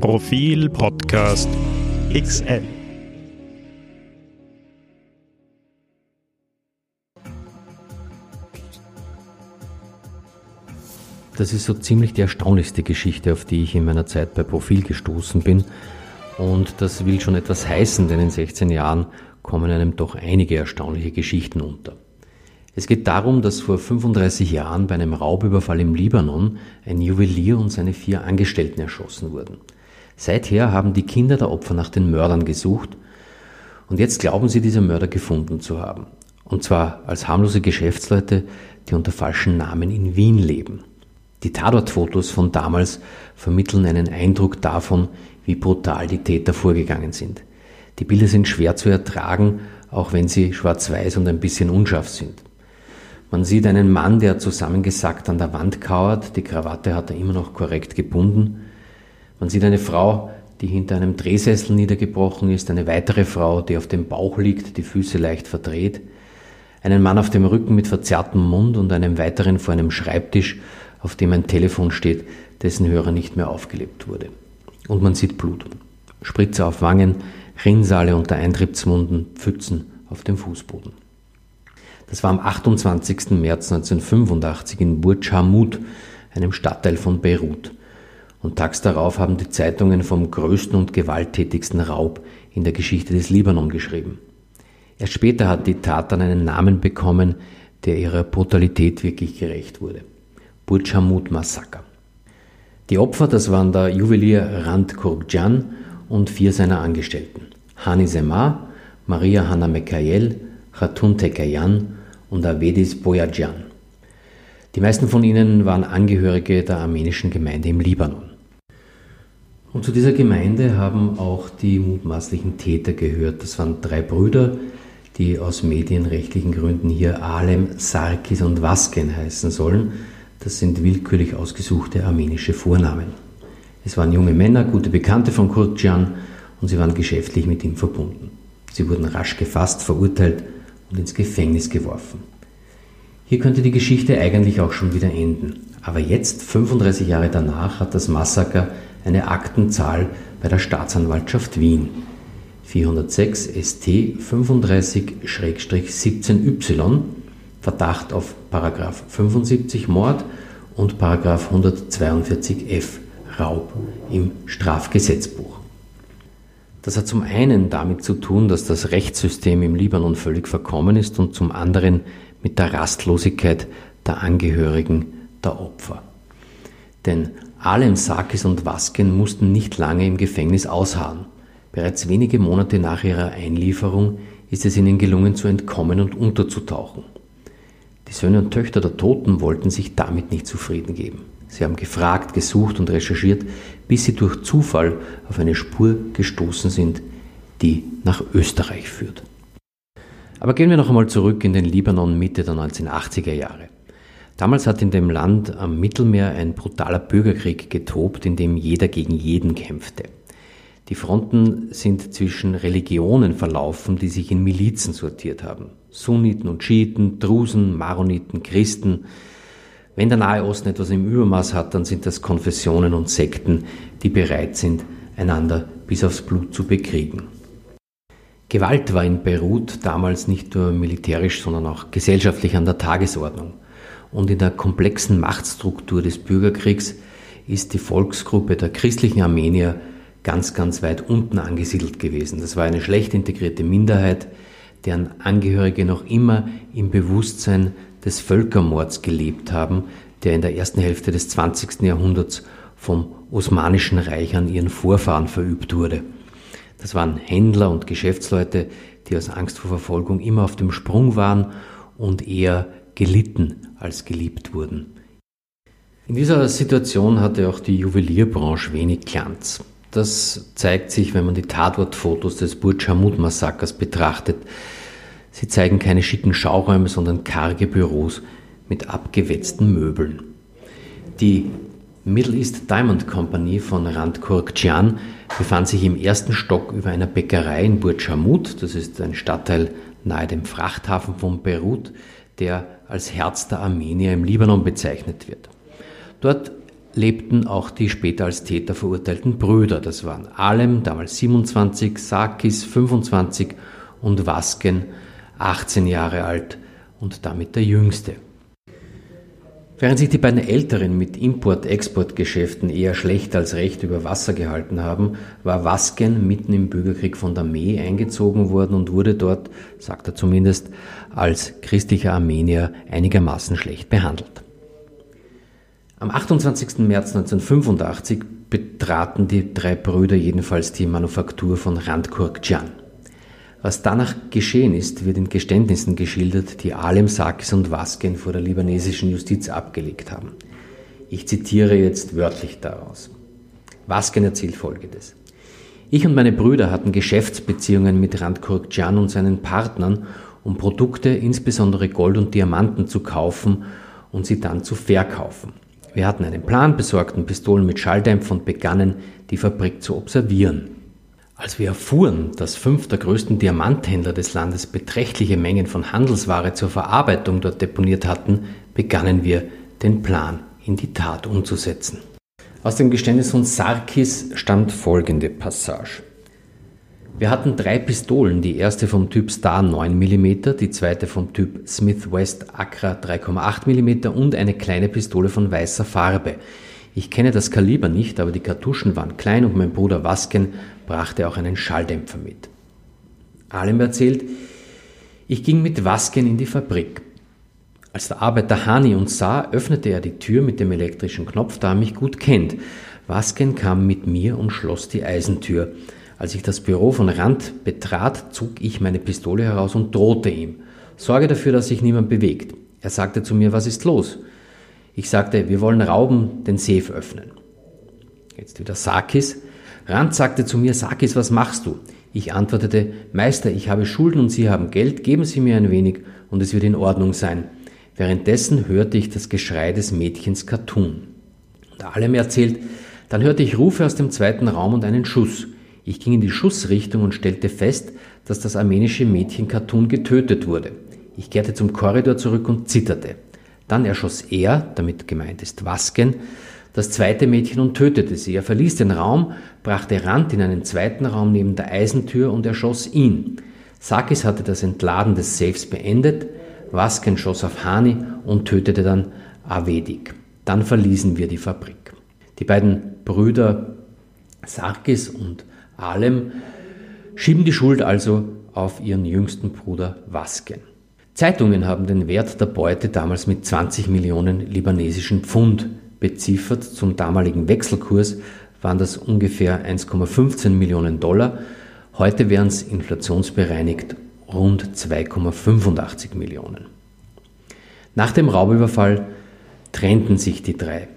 Profil Podcast XL. Das ist so ziemlich die erstaunlichste Geschichte, auf die ich in meiner Zeit bei Profil gestoßen bin. Und das will schon etwas heißen, denn in 16 Jahren kommen einem doch einige erstaunliche Geschichten unter. Es geht darum, dass vor 35 Jahren bei einem Raubüberfall im Libanon ein Juwelier und seine vier Angestellten erschossen wurden. Seither haben die Kinder der Opfer nach den Mördern gesucht und jetzt glauben sie, diese Mörder gefunden zu haben. Und zwar als harmlose Geschäftsleute, die unter falschen Namen in Wien leben. Die Tatortfotos von damals vermitteln einen Eindruck davon, wie brutal die Täter vorgegangen sind. Die Bilder sind schwer zu ertragen, auch wenn sie schwarz-weiß und ein bisschen unscharf sind. Man sieht einen Mann, der zusammengesackt an der Wand kauert, die Krawatte hat er immer noch korrekt gebunden. Man sieht eine Frau, die hinter einem Drehsessel niedergebrochen ist, eine weitere Frau, die auf dem Bauch liegt, die Füße leicht verdreht, einen Mann auf dem Rücken mit verzerrtem Mund und einem weiteren vor einem Schreibtisch, auf dem ein Telefon steht, dessen Hörer nicht mehr aufgelebt wurde. Und man sieht Blut. Spritzer auf Wangen, Rinnsale unter Eintrittswunden, Pfützen auf dem Fußboden. Das war am 28. März 1985 in Burj Hamud, einem Stadtteil von Beirut. Und tags darauf haben die Zeitungen vom größten und gewalttätigsten Raub in der Geschichte des Libanon geschrieben. Erst später hat die Tat dann einen Namen bekommen, der ihrer Brutalität wirklich gerecht wurde. Burj Hamud Massaker. Die Opfer, das waren der Juwelier Rand Kurkjan und vier seiner Angestellten. Hani Semar, Maria Hanna Mekayel, Khatun Tekayan und Avedis Boyajan. Die meisten von ihnen waren Angehörige der armenischen Gemeinde im Libanon. Und zu dieser Gemeinde haben auch die mutmaßlichen Täter gehört. Das waren drei Brüder, die aus medienrechtlichen Gründen hier Alem, Sarkis und Vasken heißen sollen. Das sind willkürlich ausgesuchte armenische Vornamen. Es waren junge Männer, gute Bekannte von Kurtjan und sie waren geschäftlich mit ihm verbunden. Sie wurden rasch gefasst, verurteilt und ins Gefängnis geworfen. Hier könnte die Geschichte eigentlich auch schon wieder enden. Aber jetzt, 35 Jahre danach, hat das Massaker eine Aktenzahl bei der Staatsanwaltschaft Wien. 406 ST 35-17Y, Verdacht auf Paragraph 75 Mord und Paragraph 142f Raub im Strafgesetzbuch. Das hat zum einen damit zu tun, dass das Rechtssystem im Libanon völlig verkommen ist und zum anderen mit der Rastlosigkeit der Angehörigen der Opfer. Denn Alem Sakis und Vasken mussten nicht lange im Gefängnis ausharren. Bereits wenige Monate nach ihrer Einlieferung ist es ihnen gelungen zu entkommen und unterzutauchen. Die Söhne und Töchter der Toten wollten sich damit nicht zufrieden geben. Sie haben gefragt, gesucht und recherchiert, bis sie durch Zufall auf eine Spur gestoßen sind, die nach Österreich führt. Aber gehen wir noch einmal zurück in den Libanon Mitte der 1980er Jahre. Damals hat in dem Land am Mittelmeer ein brutaler Bürgerkrieg getobt, in dem jeder gegen jeden kämpfte. Die Fronten sind zwischen Religionen verlaufen, die sich in Milizen sortiert haben. Sunniten und Schiiten, Drusen, Maroniten, Christen, wenn der Nahe Osten etwas im Übermaß hat, dann sind das Konfessionen und Sekten, die bereit sind, einander bis aufs Blut zu bekriegen. Gewalt war in Beirut damals nicht nur militärisch, sondern auch gesellschaftlich an der Tagesordnung. Und in der komplexen Machtstruktur des Bürgerkriegs ist die Volksgruppe der christlichen Armenier ganz, ganz weit unten angesiedelt gewesen. Das war eine schlecht integrierte Minderheit, deren Angehörige noch immer im Bewusstsein des Völkermords gelebt haben, der in der ersten Hälfte des 20. Jahrhunderts vom Osmanischen Reich an ihren Vorfahren verübt wurde. Das waren Händler und Geschäftsleute, die aus Angst vor Verfolgung immer auf dem Sprung waren und eher gelitten als geliebt wurden. In dieser Situation hatte auch die Juwelierbranche wenig Glanz. Das zeigt sich, wenn man die Tatortfotos des Burj Hamud Massakers betrachtet, Sie zeigen keine schicken Schauräume, sondern karge Büros mit abgewetzten Möbeln. Die Middle East Diamond Company von Rand Kurkcian befand sich im ersten Stock über einer Bäckerei in Burj Hamud, das ist ein Stadtteil nahe dem Frachthafen von Beirut, der als Herz der Armenier im Libanon bezeichnet wird. Dort lebten auch die später als Täter verurteilten Brüder. Das waren Alem, damals 27, Sakis 25 und Vasken 18 Jahre alt und damit der jüngste. Während sich die beiden Älteren mit Import-Export-Geschäften eher schlecht als recht über Wasser gehalten haben, war Vasken mitten im Bürgerkrieg von der Armee eingezogen worden und wurde dort, sagt er zumindest, als christlicher Armenier einigermaßen schlecht behandelt. Am 28. März 1985 betraten die drei Brüder jedenfalls die Manufaktur von Randkurkjan. Was danach geschehen ist, wird in Geständnissen geschildert, die Alem Sakis und Vasken vor der libanesischen Justiz abgelegt haben. Ich zitiere jetzt wörtlich daraus. Vasken erzählt Folgendes. Ich und meine Brüder hatten Geschäftsbeziehungen mit Randkurkjan und seinen Partnern, um Produkte, insbesondere Gold und Diamanten, zu kaufen und sie dann zu verkaufen. Wir hatten einen Plan, besorgten Pistolen mit Schalldämpfer und begannen, die Fabrik zu observieren. Als wir erfuhren, dass fünf der größten Diamanthändler des Landes beträchtliche Mengen von Handelsware zur Verarbeitung dort deponiert hatten, begannen wir, den Plan in die Tat umzusetzen. Aus dem Geständnis von Sarkis stammt folgende Passage. Wir hatten drei Pistolen, die erste vom Typ Star 9 mm, die zweite vom Typ Smith West Accra 3,8 mm und eine kleine Pistole von weißer Farbe. Ich kenne das Kaliber nicht, aber die Kartuschen waren klein und mein Bruder Wasken brachte auch einen Schalldämpfer mit. Alem erzählt, ich ging mit Wasken in die Fabrik. Als der Arbeiter Hani uns sah, öffnete er die Tür mit dem elektrischen Knopf, da er mich gut kennt. Wasken kam mit mir und schloss die Eisentür. Als ich das Büro von Rand betrat, zog ich meine Pistole heraus und drohte ihm. Sorge dafür, dass sich niemand bewegt. Er sagte zu mir, was ist los? Ich sagte, wir wollen rauben, den Safe öffnen. Jetzt wieder Sakis. Rand sagte zu mir, Sakis, was machst du? Ich antwortete, Meister, ich habe Schulden und Sie haben Geld, geben Sie mir ein wenig und es wird in Ordnung sein. Währenddessen hörte ich das Geschrei des Mädchens Katun. Und allem erzählt, dann hörte ich Rufe aus dem zweiten Raum und einen Schuss. Ich ging in die Schussrichtung und stellte fest, dass das armenische Mädchen Katun getötet wurde. Ich kehrte zum Korridor zurück und zitterte. Dann erschoss er, damit gemeint ist Wasken, das zweite Mädchen und tötete sie. Er verließ den Raum, brachte Rand in einen zweiten Raum neben der Eisentür und erschoss ihn. Sakis hatte das Entladen des Safes beendet, Wasken schoss auf Hani und tötete dann Avedik. Dann verließen wir die Fabrik. Die beiden Brüder Sarkis und Alem schieben die Schuld also auf ihren jüngsten Bruder Wasken. Zeitungen haben den Wert der Beute damals mit 20 Millionen libanesischen Pfund beziffert. Zum damaligen Wechselkurs waren das ungefähr 1,15 Millionen Dollar. Heute wären es inflationsbereinigt rund 2,85 Millionen. Nach dem Raubüberfall trennten sich die drei.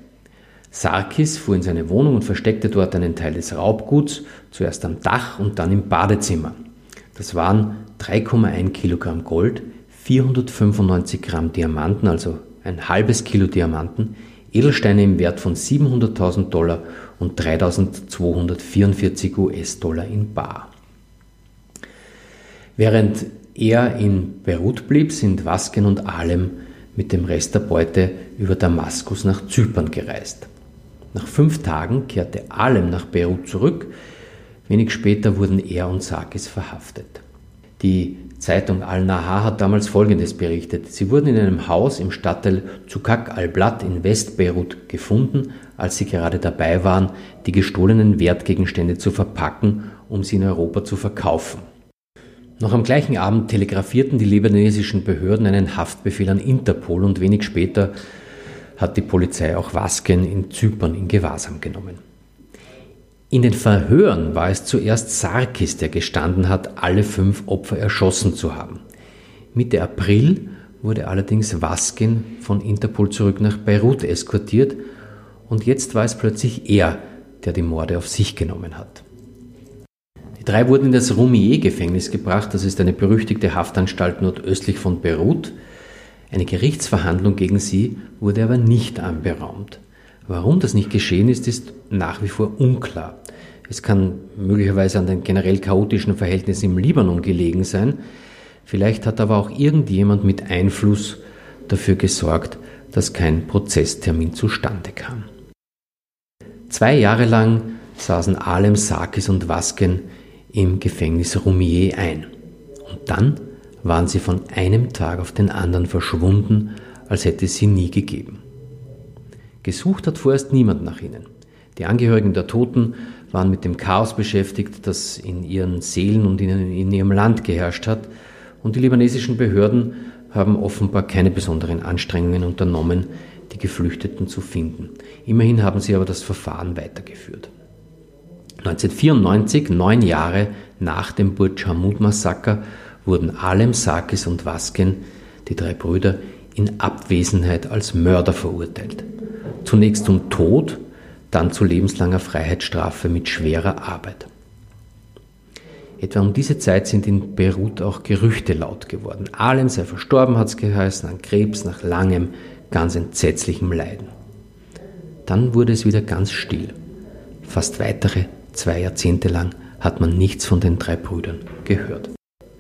Sarkis fuhr in seine Wohnung und versteckte dort einen Teil des Raubguts, zuerst am Dach und dann im Badezimmer. Das waren 3,1 Kilogramm Gold, 495 Gramm Diamanten, also ein halbes Kilo Diamanten, Edelsteine im Wert von 700.000 Dollar und 3.244 US-Dollar in Bar. Während er in Beirut blieb, sind Wasken und Alem mit dem Rest der Beute über Damaskus nach Zypern gereist. Nach fünf Tagen kehrte Alem nach Beirut zurück. Wenig später wurden er und Sakis verhaftet. Die Zeitung Al-Nahar hat damals Folgendes berichtet. Sie wurden in einem Haus im Stadtteil Zukak al-Blat in Westbeirut gefunden, als sie gerade dabei waren, die gestohlenen Wertgegenstände zu verpacken, um sie in Europa zu verkaufen. Noch am gleichen Abend telegrafierten die libanesischen Behörden einen Haftbefehl an Interpol und wenig später hat die Polizei auch Wasken in Zypern in Gewahrsam genommen. In den Verhören war es zuerst Sarkis, der gestanden hat, alle fünf Opfer erschossen zu haben. Mitte April wurde allerdings Waskin von Interpol zurück nach Beirut eskortiert und jetzt war es plötzlich er, der die Morde auf sich genommen hat. Die drei wurden in das Roumier-Gefängnis gebracht, das ist eine berüchtigte Haftanstalt nordöstlich von Beirut. Eine Gerichtsverhandlung gegen sie wurde aber nicht anberaumt. Warum das nicht geschehen ist, ist nach wie vor unklar. Es kann möglicherweise an den generell chaotischen Verhältnissen im Libanon gelegen sein. Vielleicht hat aber auch irgendjemand mit Einfluss dafür gesorgt, dass kein Prozesstermin zustande kam. Zwei Jahre lang saßen Alem, Sarkis und Vasken im Gefängnis Roumier ein. Und dann waren sie von einem Tag auf den anderen verschwunden, als hätte es sie nie gegeben. Gesucht hat vorerst niemand nach ihnen. Die Angehörigen der Toten waren mit dem Chaos beschäftigt, das in ihren Seelen und in, ihrem Land geherrscht hat, und die libanesischen Behörden haben offenbar keine besonderen Anstrengungen unternommen, die Geflüchteten zu finden. Immerhin haben sie aber das Verfahren weitergeführt. 1994, neun Jahre nach dem Burj Hamud-Massaker, wurden Alem, Sakis und Vasken, die drei Brüder, in Abwesenheit als Mörder verurteilt. Zunächst zum Tod, dann zu lebenslanger Freiheitsstrafe mit schwerer Arbeit. Etwa um diese Zeit sind in Beirut auch Gerüchte laut geworden. Alem sei verstorben, hat es geheißen, an Krebs nach langem, ganz entsetzlichem Leiden. Dann wurde es wieder ganz still. Fast weitere zwei Jahrzehnte lang hat man nichts von den drei Brüdern gehört.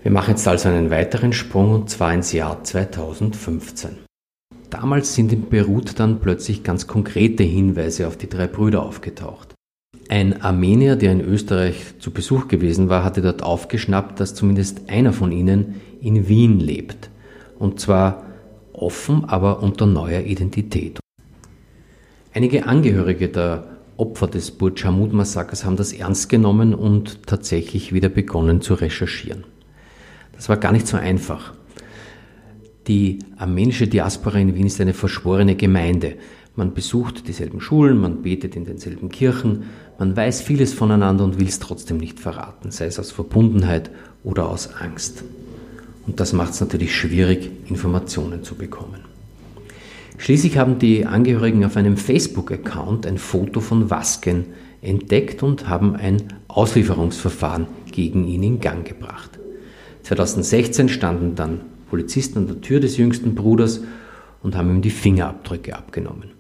Wir machen jetzt also einen weiteren Sprung und zwar ins Jahr 2015. Damals sind in Beirut dann plötzlich ganz konkrete Hinweise auf die drei Brüder aufgetaucht. Ein Armenier, der in Österreich zu Besuch gewesen war, hatte dort aufgeschnappt, dass zumindest einer von ihnen in Wien lebt. Und zwar offen, aber unter neuer Identität. Einige Angehörige der Opfer des Burj Hamud-Massakers haben das ernst genommen und tatsächlich wieder begonnen zu recherchieren. Das war gar nicht so einfach. Die armenische Diaspora in Wien ist eine verschworene Gemeinde. Man besucht dieselben Schulen, man betet in denselben Kirchen, man weiß vieles voneinander und will es trotzdem nicht verraten, sei es aus Verbundenheit oder aus Angst. Und das macht es natürlich schwierig, Informationen zu bekommen. Schließlich haben die Angehörigen auf einem Facebook-Account ein Foto von Wasken entdeckt und haben ein Auslieferungsverfahren gegen ihn in Gang gebracht. 2016 standen dann Polizisten an der Tür des jüngsten Bruders und haben ihm die Fingerabdrücke abgenommen.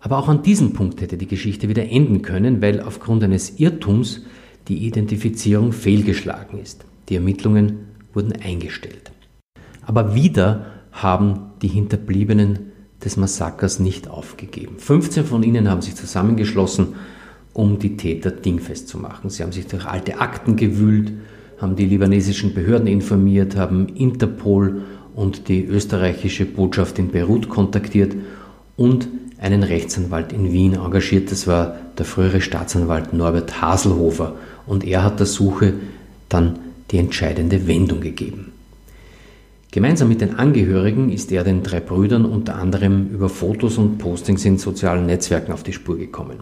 Aber auch an diesem Punkt hätte die Geschichte wieder enden können, weil aufgrund eines Irrtums die Identifizierung fehlgeschlagen ist. Die Ermittlungen wurden eingestellt. Aber wieder haben die Hinterbliebenen des Massakers nicht aufgegeben. 15 von ihnen haben sich zusammengeschlossen, um die Täter dingfest zu machen. Sie haben sich durch alte Akten gewühlt, haben die libanesischen Behörden informiert, haben Interpol und die österreichische Botschaft in Beirut kontaktiert und einen Rechtsanwalt in Wien engagiert. Das war der frühere Staatsanwalt Norbert Haselhofer. Und er hat der Suche dann die entscheidende Wendung gegeben. Gemeinsam mit den Angehörigen ist er den drei Brüdern unter anderem über Fotos und Postings in sozialen Netzwerken auf die Spur gekommen.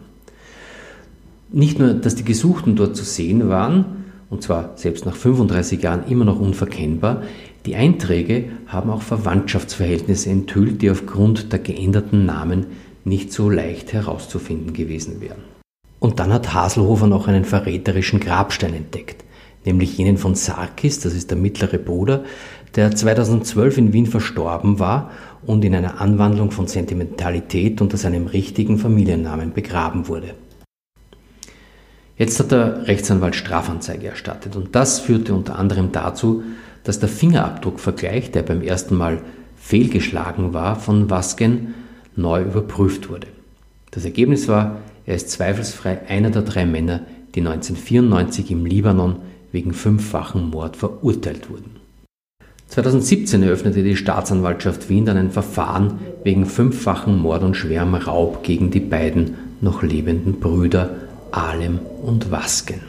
Nicht nur, dass die Gesuchten dort zu sehen waren, und zwar selbst nach 35 Jahren immer noch unverkennbar. Die Einträge haben auch Verwandtschaftsverhältnisse enthüllt, die aufgrund der geänderten Namen nicht so leicht herauszufinden gewesen wären. Und dann hat Haselhofer noch einen verräterischen Grabstein entdeckt, nämlich jenen von Sarkis, das ist der mittlere Bruder, der 2012 in Wien verstorben war und in einer Anwandlung von Sentimentalität unter seinem richtigen Familiennamen begraben wurde. Jetzt hat der Rechtsanwalt Strafanzeige erstattet und das führte unter anderem dazu, dass der Fingerabdruckvergleich, der beim ersten Mal fehlgeschlagen war, von Wasken neu überprüft wurde. Das Ergebnis war, er ist zweifelsfrei einer der drei Männer, die 1994 im Libanon wegen fünffachen Mord verurteilt wurden. 2017 eröffnete die Staatsanwaltschaft Wien dann ein Verfahren wegen fünffachen Mord und schwerem Raub gegen die beiden noch lebenden Brüder Alem und Wasken.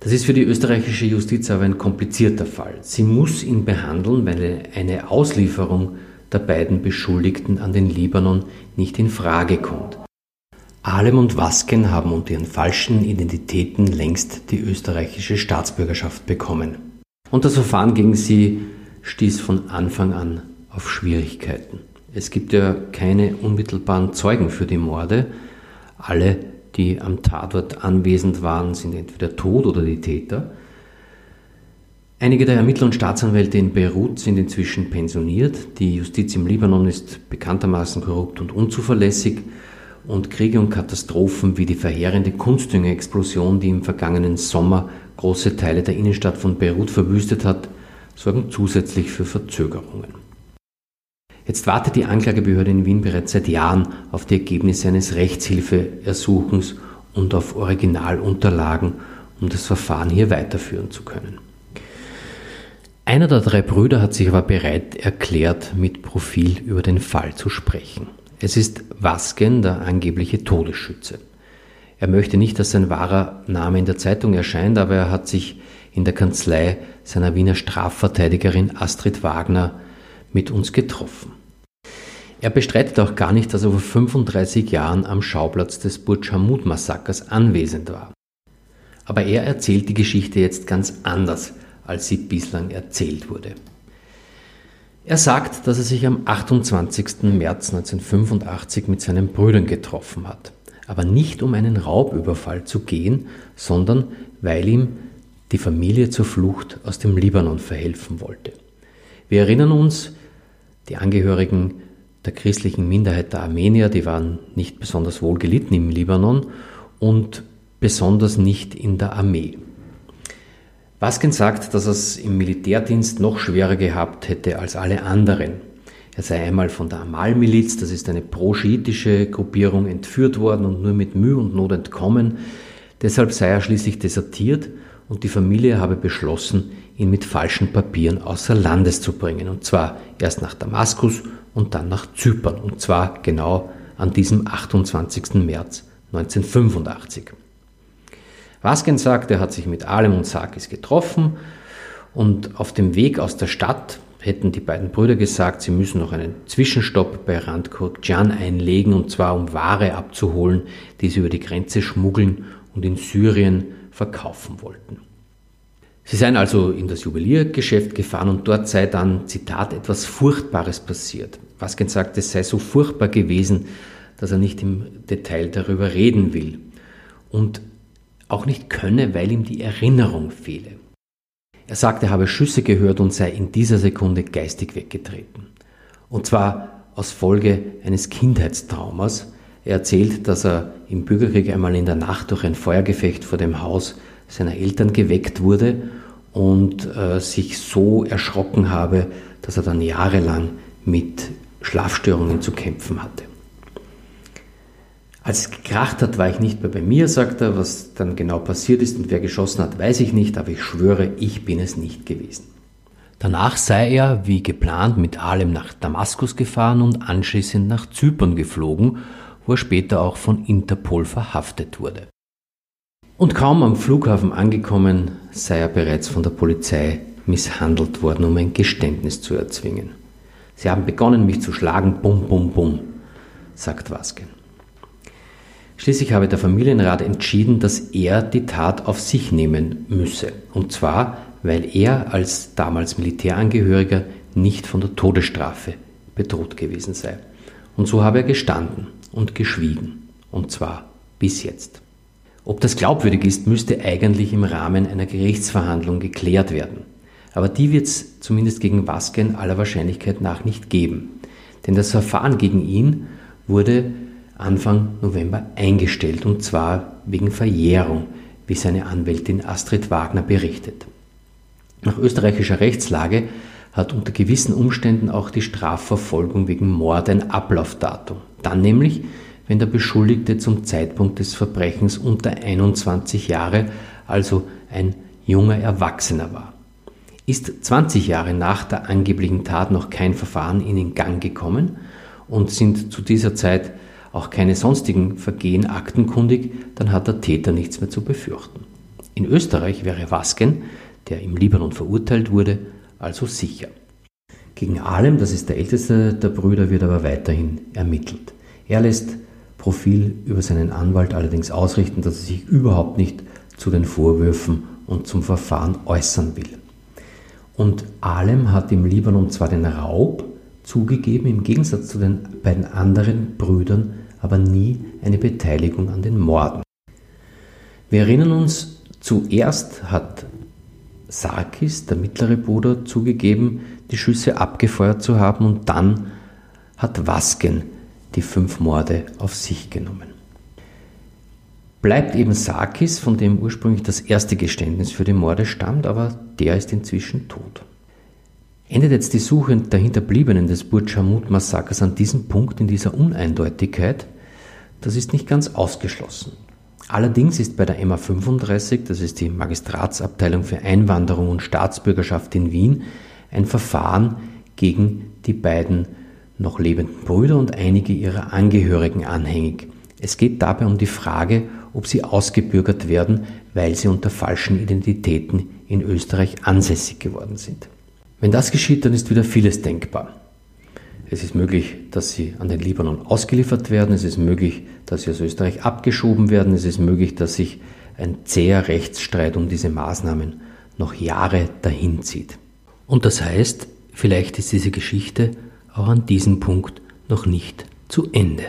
Das ist für die österreichische Justiz aber ein komplizierter Fall. Sie muss ihn behandeln, weil eine Auslieferung der beiden Beschuldigten an den Libanon nicht in Frage kommt. Alem und Wasken haben unter ihren falschen Identitäten längst die österreichische Staatsbürgerschaft bekommen. Und das Verfahren gegen sie stieß von Anfang an auf Schwierigkeiten. Es gibt ja keine unmittelbaren Zeugen für die Morde. Alle die am Tatort anwesend waren, sind entweder tot oder die Täter. Einige der Ermittler und Staatsanwälte in Beirut sind inzwischen pensioniert. Die Justiz im Libanon ist bekanntermaßen korrupt und unzuverlässig. Und Kriege und Katastrophen wie die verheerende Kunstdüngerexplosion, die im vergangenen Sommer große Teile der Innenstadt von Beirut verwüstet hat, sorgen zusätzlich für Verzögerungen. Jetzt wartet die Anklagebehörde in Wien bereits seit Jahren auf die Ergebnisse eines Rechtshilfeersuchens und auf Originalunterlagen, um das Verfahren hier weiterführen zu können. Einer der drei Brüder hat sich aber bereit erklärt, mit Profil über den Fall zu sprechen. Es ist Wasken, der angebliche Todesschütze. Er möchte nicht, dass sein wahrer Name in der Zeitung erscheint, aber er hat sich in der Kanzlei seiner Wiener Strafverteidigerin Astrid Wagner mit uns getroffen. Er bestreitet auch gar nicht, dass er vor 35 Jahren am Schauplatz des Burj Hamud-Massakers anwesend war. Aber er erzählt die Geschichte jetzt ganz anders, als sie bislang erzählt wurde. Er sagt, dass er sich am 28. März 1985 mit seinen Brüdern getroffen hat, aber nicht um einen Raubüberfall zu gehen, sondern weil ihm die Familie zur Flucht aus dem Libanon verhelfen wollte. Wir erinnern uns, die Angehörigen der christlichen Minderheit der Armenier, die waren nicht besonders wohl gelitten im Libanon und besonders nicht in der Armee. Baskin sagt, dass er es im Militärdienst noch schwerer gehabt hätte als alle anderen. Er sei einmal von der Amal-Miliz, das ist eine pro-schiitische Gruppierung, entführt worden und nur mit Mühe und Not entkommen. Deshalb sei er schließlich desertiert und die Familie habe beschlossen, ihn mit falschen Papieren außer Landes zu bringen. Und zwar erst nach Damaskus und dann nach Zypern. Und zwar genau an diesem 28. März 1985. Vasken sagt, er hat sich mit Alem und Sakis getroffen und auf dem Weg aus der Stadt hätten die beiden Brüder gesagt, sie müssen noch einen Zwischenstopp bei Randkurkjan einlegen und zwar um Ware abzuholen, die sie über die Grenze schmuggeln und in Syrien verkaufen wollten. Sie seien also in das Juweliergeschäft gefahren und dort sei dann, Zitat, etwas Furchtbares passiert. Vasken sagt, es sei so furchtbar gewesen, dass er nicht im Detail darüber reden will. Und auch nicht könne, weil ihm die Erinnerung fehle. Er sagt, er habe Schüsse gehört und sei in dieser Sekunde geistig weggetreten. Und zwar aus Folge eines Kindheitstraumas. Er erzählt, dass er im Bürgerkrieg einmal in der Nacht durch ein Feuergefecht vor dem Haus seiner Eltern geweckt wurde und äh, sich so erschrocken habe, dass er dann jahrelang mit Schlafstörungen zu kämpfen hatte. Als es gekracht hat, war ich nicht mehr bei mir, sagt er. Was dann genau passiert ist und wer geschossen hat, weiß ich nicht, aber ich schwöre, ich bin es nicht gewesen. Danach sei er, wie geplant, mit Alem nach Damaskus gefahren und anschließend nach Zypern geflogen, wo er später auch von Interpol verhaftet wurde. Und kaum am Flughafen angekommen, sei er bereits von der Polizei misshandelt worden, um ein Geständnis zu erzwingen. Sie haben begonnen, mich zu schlagen, bum, bum, bum, sagt Wasken. Schließlich habe der Familienrat entschieden, dass er die Tat auf sich nehmen müsse. Und zwar, weil er als damals Militärangehöriger nicht von der Todesstrafe bedroht gewesen sei. Und so habe er gestanden und geschwiegen. Und zwar bis jetzt. Ob das glaubwürdig ist, müsste eigentlich im Rahmen einer Gerichtsverhandlung geklärt werden. Aber die wird es zumindest gegen Vasken aller Wahrscheinlichkeit nach nicht geben. Denn das Verfahren gegen ihn wurde Anfang November eingestellt und zwar wegen Verjährung, wie seine Anwältin Astrid Wagner berichtet. Nach österreichischer Rechtslage hat unter gewissen Umständen auch die Strafverfolgung wegen Mord ein Ablaufdatum. Dann nämlich, wenn der Beschuldigte zum Zeitpunkt des Verbrechens unter 21 Jahre, also ein junger Erwachsener war. Ist 20 Jahre nach der angeblichen Tat noch kein Verfahren in den Gang gekommen und sind zu dieser Zeit auch keine sonstigen Vergehen aktenkundig, dann hat der Täter nichts mehr zu befürchten. In Österreich wäre Wasken, der im Libanon verurteilt wurde, also sicher. Gegen Alem, das ist der älteste der Brüder, wird aber weiterhin ermittelt. Er lässt Profil über seinen Anwalt allerdings ausrichten, dass er sich überhaupt nicht zu den Vorwürfen und zum Verfahren äußern will. Und Alem hat im Libanon zwar den Raub zugegeben, im Gegensatz zu den beiden anderen Brüdern aber nie eine Beteiligung an den Morden. Wir erinnern uns, zuerst hat Sarkis, der mittlere Bruder, zugegeben, die Schüsse abgefeuert zu haben und dann hat Wasken die fünf Morde auf sich genommen. Bleibt eben Sarkis, von dem ursprünglich das erste Geständnis für die Morde stammt, aber der ist inzwischen tot. Endet jetzt die Suche der Hinterbliebenen des Burj-Hamud-Massakers an diesem Punkt in dieser Uneindeutigkeit? Das ist nicht ganz ausgeschlossen. Allerdings ist bei der MA35, das ist die Magistratsabteilung für Einwanderung und Staatsbürgerschaft in Wien, ein Verfahren gegen die beiden noch lebenden Brüder und einige ihrer Angehörigen anhängig. Es geht dabei um die Frage, ob sie ausgebürgert werden, weil sie unter falschen Identitäten in Österreich ansässig geworden sind. Wenn das geschieht, dann ist wieder vieles denkbar. Es ist möglich, dass sie an den Libanon ausgeliefert werden. Es ist möglich, dass sie aus Österreich abgeschoben werden. Es ist möglich, dass sich ein zäher Rechtsstreit um diese Maßnahmen noch Jahre dahin zieht. Und das heißt, vielleicht ist diese Geschichte auch an diesem Punkt noch nicht zu Ende.